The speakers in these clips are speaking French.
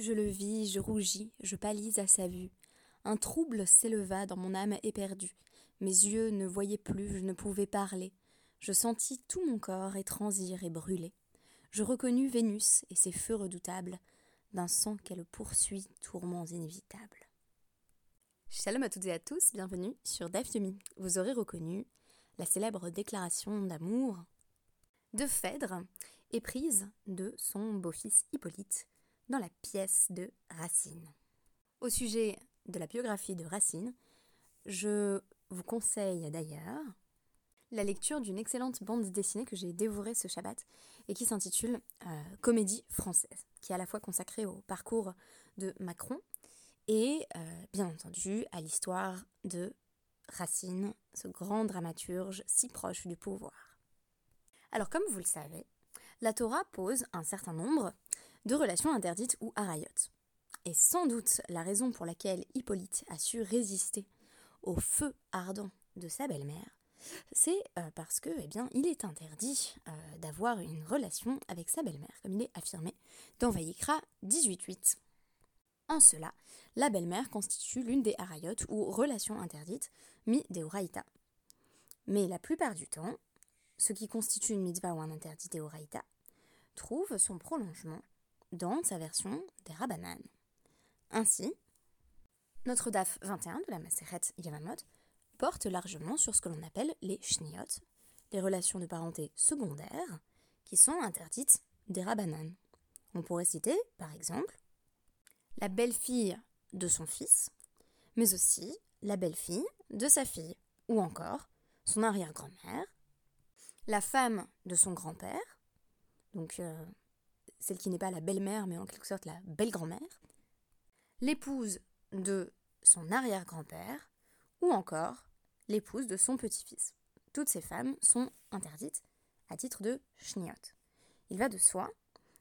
Je le vis, je rougis, je pâlis à sa vue. Un trouble s'éleva dans mon âme éperdue. Mes yeux ne voyaient plus, je ne pouvais parler. Je sentis tout mon corps étransir et brûler. Je reconnus Vénus et ses feux redoutables, d'un sang qu'elle poursuit, tourments inévitables. Shalom à toutes et à tous, bienvenue sur Daf Vous aurez reconnu la célèbre déclaration d'amour de Phèdre, éprise de son beau-fils Hippolyte, dans la pièce de Racine. Au sujet de la biographie de Racine, je vous conseille d'ailleurs la lecture d'une excellente bande dessinée que j'ai dévorée ce Shabbat et qui s'intitule euh, Comédie française, qui est à la fois consacrée au parcours de Macron et euh, bien entendu à l'histoire de Racine, ce grand dramaturge si proche du pouvoir. Alors comme vous le savez, la Torah pose un certain nombre de relations interdites ou arayotes. Et sans doute la raison pour laquelle Hippolyte a su résister au feu ardent de sa belle-mère, c'est euh, parce que, eh bien, il est interdit euh, d'avoir une relation avec sa belle-mère, comme il est affirmé dans Vayikra 18.8. En cela, la belle-mère constitue l'une des arayotes ou relations interdites, mi deoraita. Mais la plupart du temps, ce qui constitue une mitzvah ou un interdit deoraita trouve son prolongement dans sa version des Rabbanan. Ainsi, notre DAF 21 de la Maseret Yamamot porte largement sur ce que l'on appelle les shniot, les relations de parenté secondaires, qui sont interdites des Rabbanan. On pourrait citer, par exemple, la belle-fille de son fils, mais aussi la belle-fille de sa fille, ou encore son arrière-grand-mère, la femme de son grand-père, donc euh, celle qui n'est pas la belle-mère, mais en quelque sorte la belle-grand-mère, l'épouse de son arrière-grand-père, ou encore l'épouse de son petit-fils. Toutes ces femmes sont interdites à titre de shniot. Il va de soi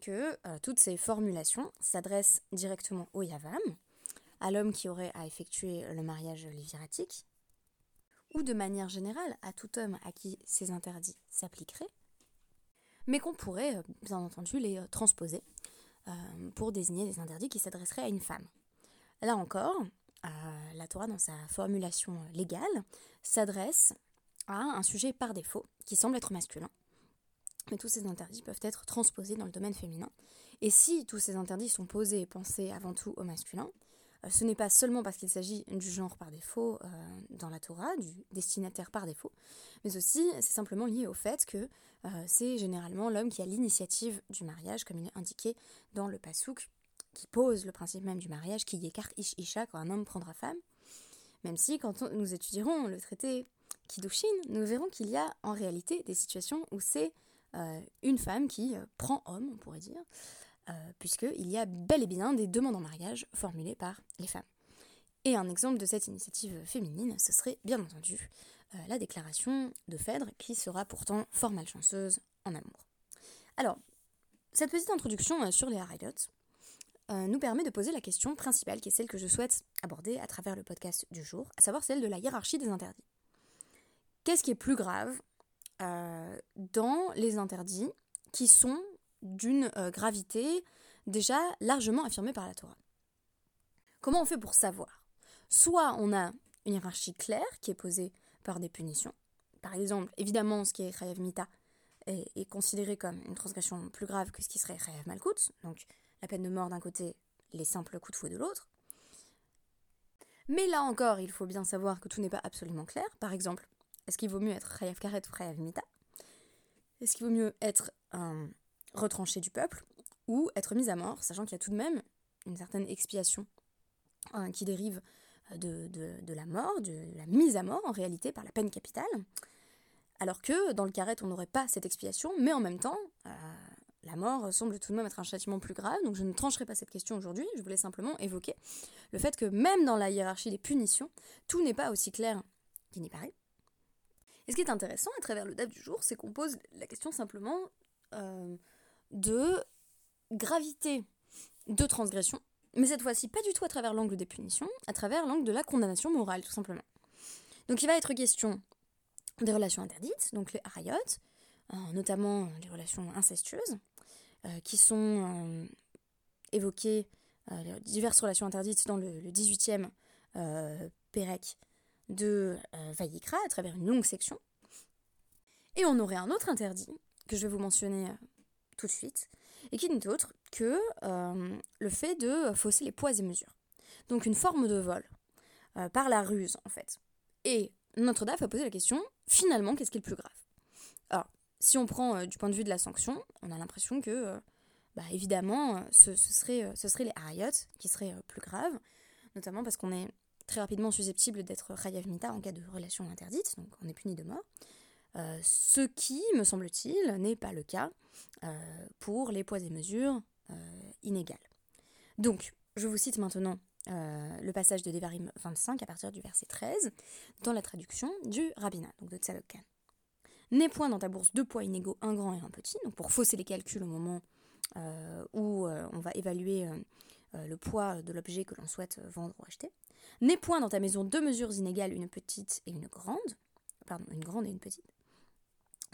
que euh, toutes ces formulations s'adressent directement au yavam, à l'homme qui aurait à effectuer le mariage léviratique, ou de manière générale à tout homme à qui ces interdits s'appliqueraient, mais qu'on pourrait euh, bien entendu les euh, transposer pour désigner des interdits qui s'adresseraient à une femme. Là encore, la Torah, dans sa formulation légale, s'adresse à un sujet par défaut qui semble être masculin. Mais tous ces interdits peuvent être transposés dans le domaine féminin. Et si tous ces interdits sont posés et pensés avant tout au masculin, euh, ce n'est pas seulement parce qu'il s'agit du genre par défaut euh, dans la Torah, du destinataire par défaut, mais aussi c'est simplement lié au fait que euh, c'est généralement l'homme qui a l'initiative du mariage, comme il est indiqué dans le Passouk, qui pose le principe même du mariage, qui écarte Ish Isha quand un homme prendra femme. Même si, quand nous étudierons le traité Kiddushin, nous verrons qu'il y a en réalité des situations où c'est une femme qui prend homme, on pourrait dire, euh, puisqu'il y a bel et bien des demandes en mariage formulées par les femmes. Et un exemple de cette initiative féminine, ce serait bien entendu euh, la déclaration de Phèdre, qui sera pourtant fort malchanceuse en amour. Alors, cette petite introduction euh, sur les Harayot nous permet de poser la question principale, qui est celle que je souhaite aborder à travers le podcast du jour, à savoir celle de la hiérarchie des interdits. Qu'est-ce qui est plus grave dans les interdits qui sont d'une euh, gravité déjà largement affirmée par la Torah. Comment on fait pour savoir? Soit on a une hiérarchie claire qui est posée par des punitions. Par exemple, évidemment, ce qui est Chayav Mita est, considéré comme une transgression plus grave que ce qui serait Chayav Malkut, donc la peine de mort d'un côté, les simples coups de fouet de l'autre. Mais là encore, il faut bien savoir que tout n'est pas absolument clair. Par exemple, est-ce qu'il vaut mieux être Chayav Karet ou Chayav Mita? Est-ce qu'il vaut mieux être un retrancher du peuple ou être mis à mort, sachant qu'il y a tout de même une certaine expiation hein, qui dérive de, de, la mort, de la mise à mort en réalité par la peine capitale, alors que dans le carré on n'aurait pas cette expiation, mais en même temps, euh, la mort semble tout de même être un châtiment plus grave, donc je ne trancherai pas cette question aujourd'hui, je voulais simplement évoquer le fait que même dans la hiérarchie des punitions, tout n'est pas aussi clair qu'il n'y paraît. Et ce qui est intéressant à travers le DAF du jour, c'est qu'on pose la question simplement euh, de gravité de transgression, mais cette fois-ci pas du tout à travers l'angle des punitions, à travers l'angle de la condamnation morale, tout simplement. Donc il va être question des relations interdites, donc les harayot, euh, notamment les relations incestueuses, euh, qui sont euh, évoquées diverses relations interdites dans le, 18e Pérec de Vayikra à travers une longue section. Et on aurait un autre interdit que je vais vous mentionner tout de suite, et qui n'est autre que le fait de fausser les poids et mesures. Donc une forme de vol par la ruse en fait. Et Notre-Dame a posé la question, finalement, qu'est-ce qui est le plus grave? Alors, si on prend euh, du point de vue de la sanction, on a l'impression que, euh, bah, évidemment, euh, ce, serait, les harayot qui seraient plus graves, notamment parce qu'on est très rapidement susceptible d'être chayav mita en cas de relation interdite, donc on est puni de mort. Ce qui, me semble-t-il, n'est pas le cas pour les poids et mesures inégales. Donc, je vous cite maintenant le passage de Devarim 25 à partir du verset 13 dans la traduction du rabbinat, donc de Tzadok N'aie point dans ta bourse deux poids inégaux, un grand et un petit, donc pour fausser les calculs au moment euh, où euh, on va évaluer euh, le poids de l'objet que l'on souhaite vendre ou acheter. N'aie point dans ta maison deux mesures inégales, une petite et une grande, pardon, une grande et une petite.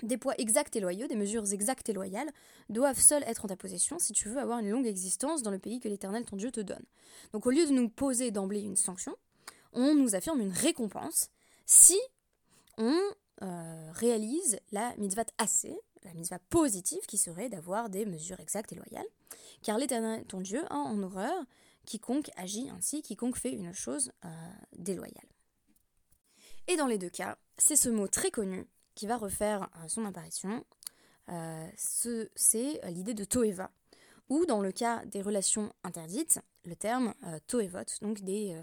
Des poids exacts et loyaux, des mesures exactes et loyales, doivent seuls être en ta possession si tu veux avoir une longue existence dans le pays que l'Éternel ton Dieu te donne. Donc au lieu de nous poser d'emblée une sanction, on nous affirme une récompense si on euh, réalise la mitzvah assez, la mitzvah positive qui serait d'avoir des mesures exactes et loyales, car l'Éternel, ton Dieu, a en horreur quiconque agit ainsi, quiconque fait une chose euh, déloyale. Et dans les deux cas, c'est ce mot très connu qui va refaire euh, son apparition, c'est l'idée de toeva, ou dans le cas des relations interdites, le terme toevot, donc des,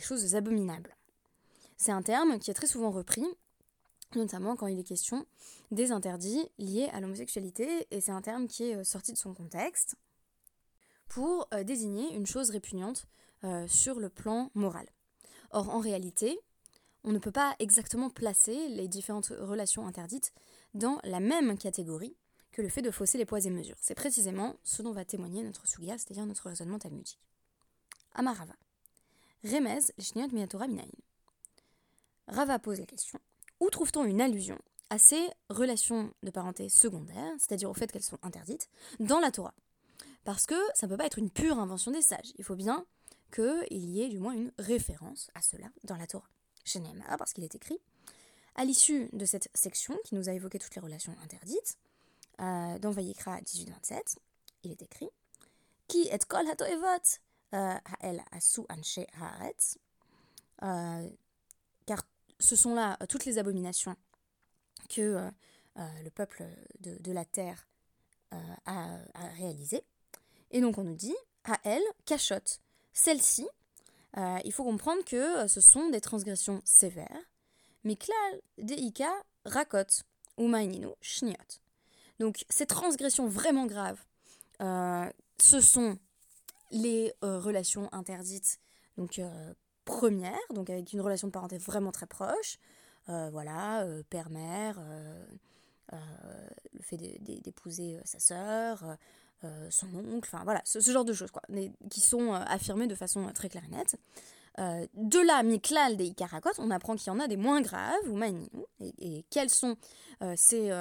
choses abominables. C'est un terme qui est très souvent repris notamment quand il est question des interdits liés à l'homosexualité, et c'est un terme qui est euh, sorti de son contexte pour euh, désigner une chose répugnante euh, sur le plan moral. Or, en réalité, on ne peut pas exactement placer les différentes relations interdites dans la même catégorie que le fait de fausser les poids et mesures. C'est précisément ce dont va témoigner notre sugia, c'est-à-dire notre raisonnement talmudique. Amarava. Remez, Miatora Minaïn. Rava pose la question où trouve-t-on une allusion à ces relations de parenté secondaires, c'est-à-dire au fait qu'elles sont interdites, dans la Torah? Parce que ça ne peut pas être une pure invention des sages. Il faut bien qu'il y ait du moins une référence à cela dans la Torah. Parce qu'il est écrit, à l'issue de cette section qui nous a évoqué toutes les relations interdites, euh, dans Vayikra 18-27, il est écrit Qui est kol hatoevot euh, ha'el asu anshe haaretz euh, car ce sont là euh, toutes les abominations que euh, euh, le peuple de, la terre a, réalisées. Et donc on nous dit, à elle, cachotte. Celle-ci, il faut comprendre que ce sont des transgressions sévères. Miklal deika rakot, ou maininu shniot. Donc ces transgressions vraiment graves, ce sont les relations interdites donc première, donc avec une relation de parenté vraiment très proche. Euh, voilà, euh, père-mère, euh, le fait d'épouser sa sœur, son oncle, enfin voilà, ce, genre de choses, quoi, qui sont affirmées de façon très claire et nette. de là, Miklal des Ikarakot, on apprend qu'il y en a des moins graves, ou mani, et, quels sont ces,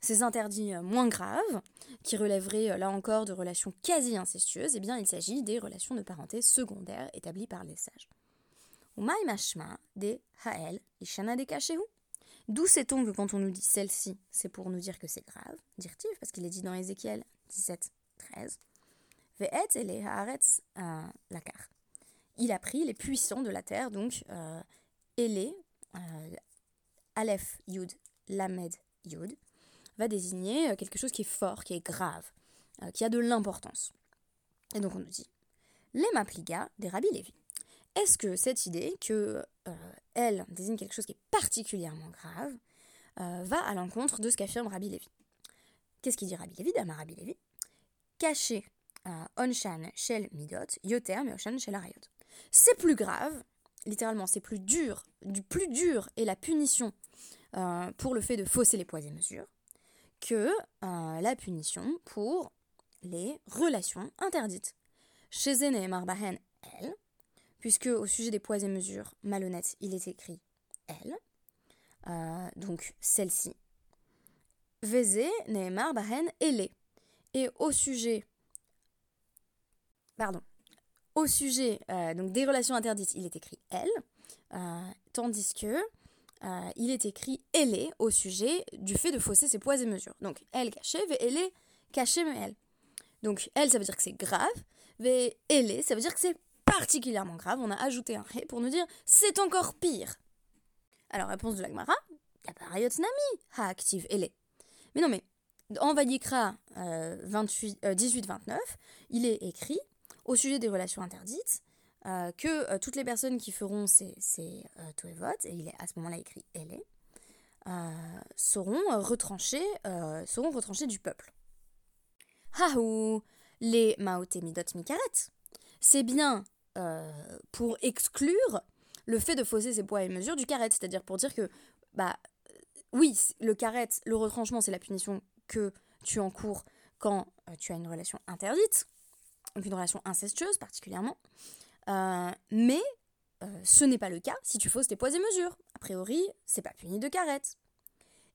ces interdits moins graves, qui relèveraient là encore de relations quasi incestueuses, eh bien il s'agit des relations de parenté secondaires établies par les sages. de Hael de D'où sait-on que quand on nous dit celle-ci, c'est pour nous dire que c'est grave, dire-t-il, parce qu'il est dit dans Ézéchiel 17, 13. Euh, Il a pris les puissants de la terre, donc euh, euh, Aleph Yud, Lamed Yud, va désigner euh, quelque chose qui est fort, qui est grave, qui a de l'importance. Et donc on nous dit, les Mapliga des Rabbi Lévi. Est-ce que cette idée que elle désigne quelque chose qui est particulièrement grave va à l'encontre de ce qu'affirme Rabbi Lévi? Qu'est-ce qu'il dit Rabbi Lévi? Dama Rabbi Lévi Caché euh, Onshan Shel Midot, Yoter Onshan Shel Arayot. C'est plus grave, littéralement, c'est plus dur, du plus dur est la punition pour le fait de fausser les poids et mesures que la punition pour les relations interdites. Chez Zene Marbahen, elle, puisque au sujet des poids et mesures malhonnêtes, il est écrit elle, euh, donc celle-ci. Veze, Nehemar, Bahen, elle. Et au sujet. Pardon. au sujet donc des relations interdites, il est écrit elle, tandis que il est écrit elle est au sujet du fait de fausser ses poids et mesures. Donc elle cachée, elle est cachée mais elle. Donc elle, ça veut dire que c'est grave, mais elle est, ça veut dire que c'est particulièrement grave. On a ajouté un ré pour nous dire c'est encore pire. Alors réponse de l'Agmara, Nami, ha active elle est. Mais non mais en Vayikra 18-29, il est écrit au sujet des relations interdites euh, que euh, toutes les personnes qui feront ces, ces euh, et il est à ce moment-là écrit elle seront, retranchées, seront retranchées du peuple. Haou, les Maote Midot Mikaret. C'est bien pour exclure le fait de fausser ses poids et mesures du carrette, c'est-à-dire pour dire que, bah, oui, le carrette, le retranchement, c'est la punition que tu encours quand tu as une relation interdite, donc une relation incestueuse particulièrement. Euh, mais euh, ce n'est pas le cas si tu fausses tes poids et mesures. A priori, c'est pas puni de carette.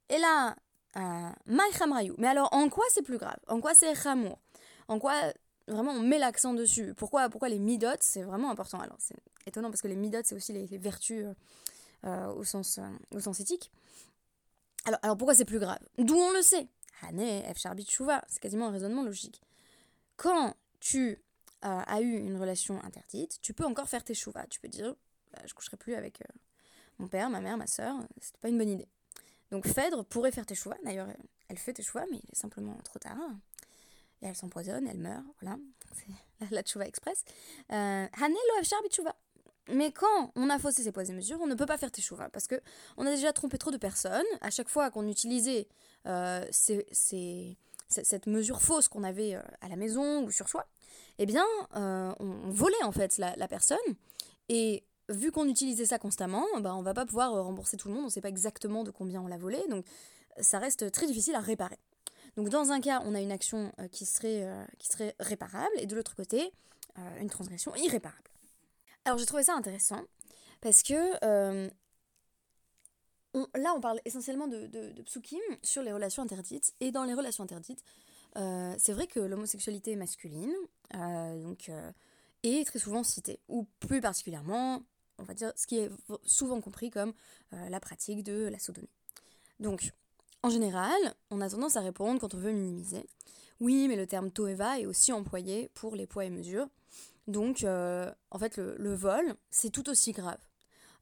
Et là, euh, Mais alors, en quoi c'est plus grave? En quoi c'est chamour En quoi vraiment on met l'accent dessus? Pourquoi, pourquoi les midot c'est vraiment important? Alors, c'est étonnant parce que les midot c'est aussi les, vertus au, sens, au sens éthique. Alors, alors pourquoi c'est plus grave? D'où on le sait? C'est quasiment un raisonnement logique. Quand tu a eu une relation interdite, tu peux encore faire tes chouvas. Tu peux dire, bah, je coucherai plus avec euh, mon père, ma mère, ma soeur, c'était pas une bonne idée. Donc Phèdre pourrait faire tes chouvas, d'ailleurs elle fait tes chouvas, mais il est simplement trop tard. Et elle s'empoisonne, elle meurt, voilà, c'est la, la express. Euh, mais quand on a faussé ses poids et mesures, on ne peut pas faire tes chouvas parce que on a déjà trompé trop de personnes. À chaque fois qu'on utilisait euh, cette mesure fausse qu'on avait euh, à la maison ou sur soi, eh bien, euh, on, volait en fait la, personne. Et vu qu'on utilisait ça constamment, bah, on va pas pouvoir rembourser tout le monde, on ne sait pas exactement de combien on l'a volé, donc ça reste très difficile à réparer. Donc dans un cas, on a une action qui, serait, qui serait réparable, et de l'autre côté, une transgression irréparable. Alors j'ai trouvé ça intéressant, parce que là on parle essentiellement de, de, psukim sur les relations interdites, et dans les relations interdites, euh, c'est vrai que l'homosexualité masculine euh, donc, euh, est très souvent citée, ou plus particulièrement, on va dire, ce qui est souvent compris comme la pratique de la sodomie. Donc, en général, on a tendance à répondre quand on veut minimiser. Oui, mais le terme toeva est aussi employé pour les poids et mesures. Donc, en fait, le, vol, c'est tout aussi grave.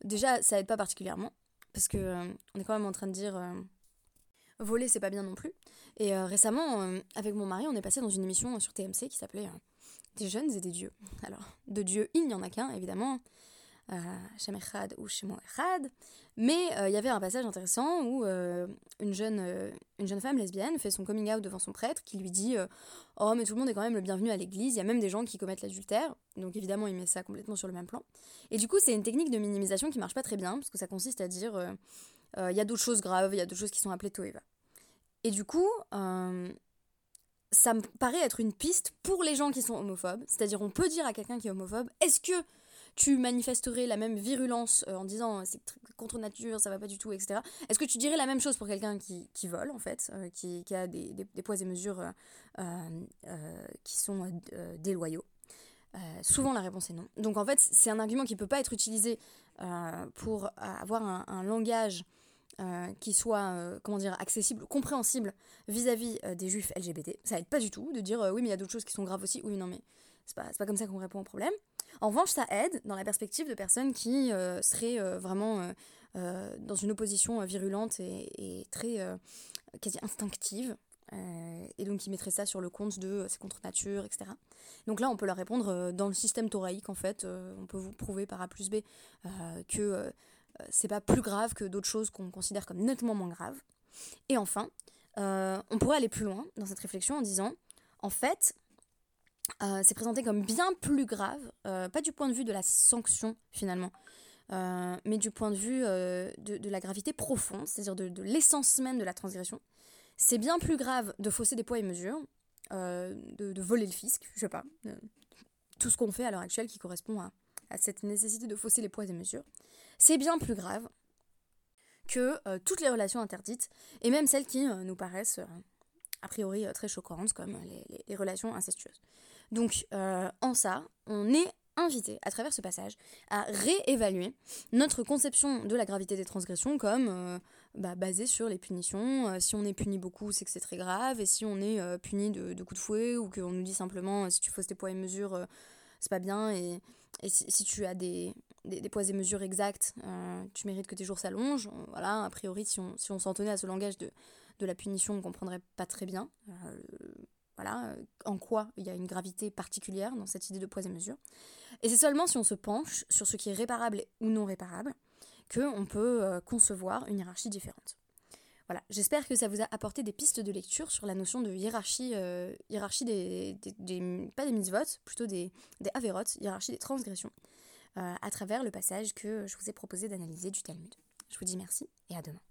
Déjà, ça aide pas particulièrement, parce que on est quand même en train de dire voler, c'est pas bien non plus. Et euh, récemment, euh, avec mon mari, on est passé dans une émission sur TMC qui s'appelait euh, Des jeunes et des dieux. Alors, de dieux, il n'y en a qu'un, évidemment, Echad ou Echad. Mais il y avait un passage intéressant où une, jeune, une jeune femme lesbienne fait son coming out devant son prêtre qui lui dit Oh, mais tout le monde est quand même le bienvenu à l'église, il y a même des gens qui commettent l'adultère. Donc évidemment, il met ça complètement sur le même plan. Et du coup, c'est une technique de minimisation qui marche pas très bien, parce que ça consiste à dire Il y a d'autres choses graves, il y a d'autres choses qui sont appelées Toeva. Et du coup, euh, ça me paraît être une piste pour les gens qui sont homophobes. C'est-à-dire, on peut dire à quelqu'un qui est homophobe, est-ce que tu manifesterais la même virulence euh, en disant c'est contre nature, ça va pas du tout, etc. Est-ce que tu dirais la même chose pour quelqu'un qui, qui, vole, en fait, euh, qui, qui, a des, des, poids et mesures qui sont déloyaux? Souvent la réponse est non. Donc en fait c'est un argument qui ne peut pas être utilisé pour avoir un, un langage euh, qui soit euh, comment dire accessible, compréhensible vis-à-vis euh, des juifs LGBT. Ça aide pas du tout de dire oui mais il y a d'autres choses qui sont graves aussi. Oui non mais c'est pas, pas comme ça qu'on répond au problème. En revanche ça aide dans la perspective de personnes qui seraient vraiment dans une opposition virulente et, très quasi instinctive. et donc qui mettraient ça sur le compte de c'est contre nature, etc. Donc là, on peut leur répondre dans le système thoraïque, en fait, on peut vous prouver par A plus B que euh, c'est pas plus grave que d'autres choses qu'on considère comme nettement moins graves. Et enfin, euh, on pourrait aller plus loin dans cette réflexion en disant, en fait, euh, c'est présenté comme bien plus grave, pas du point de vue de la sanction finalement, mais du point de vue de, la gravité profonde, c'est-à-dire de, l'essence même de la transgression. C'est bien plus grave de fausser des poids et mesures, de, voler le fisc, je sais pas, tout ce qu'on fait à l'heure actuelle qui correspond à, à cette nécessité de fausser les poids et mesures c'est bien plus grave que euh, toutes les relations interdites, et même celles qui euh, nous paraissent euh, a priori très choquantes, comme les, relations incestueuses. Donc en ça, on est invité, à travers ce passage, à réévaluer notre conception de la gravité des transgressions comme euh, bah, basée sur les punitions. Euh, si on est puni beaucoup, c'est que c'est très grave, et si on est euh, puni de, coups de fouet, ou qu'on nous dit simplement si tu fausses tes poids et mesures, c'est pas bien, et, si, tu as des, poids et mesures exacts, tu mérites que tes jours s'allongent. Voilà, a priori, si on s'en tenait à ce langage de, de la punition, on comprendrait pas très bien voilà, en quoi il y a une gravité particulière dans cette idée de poids et mesure. Et c'est seulement si on se penche sur ce qui est réparable ou non réparable qu'on peut euh, concevoir une hiérarchie différente. Voilà, j'espère que ça vous a apporté des pistes de lecture sur la notion de hiérarchie, euh, hiérarchie des, pas des mises-votes, plutôt des, des avérotes, hiérarchie des transgressions, euh, à travers le passage que je vous ai proposé d'analyser du Talmud. Je vous dis merci et à demain.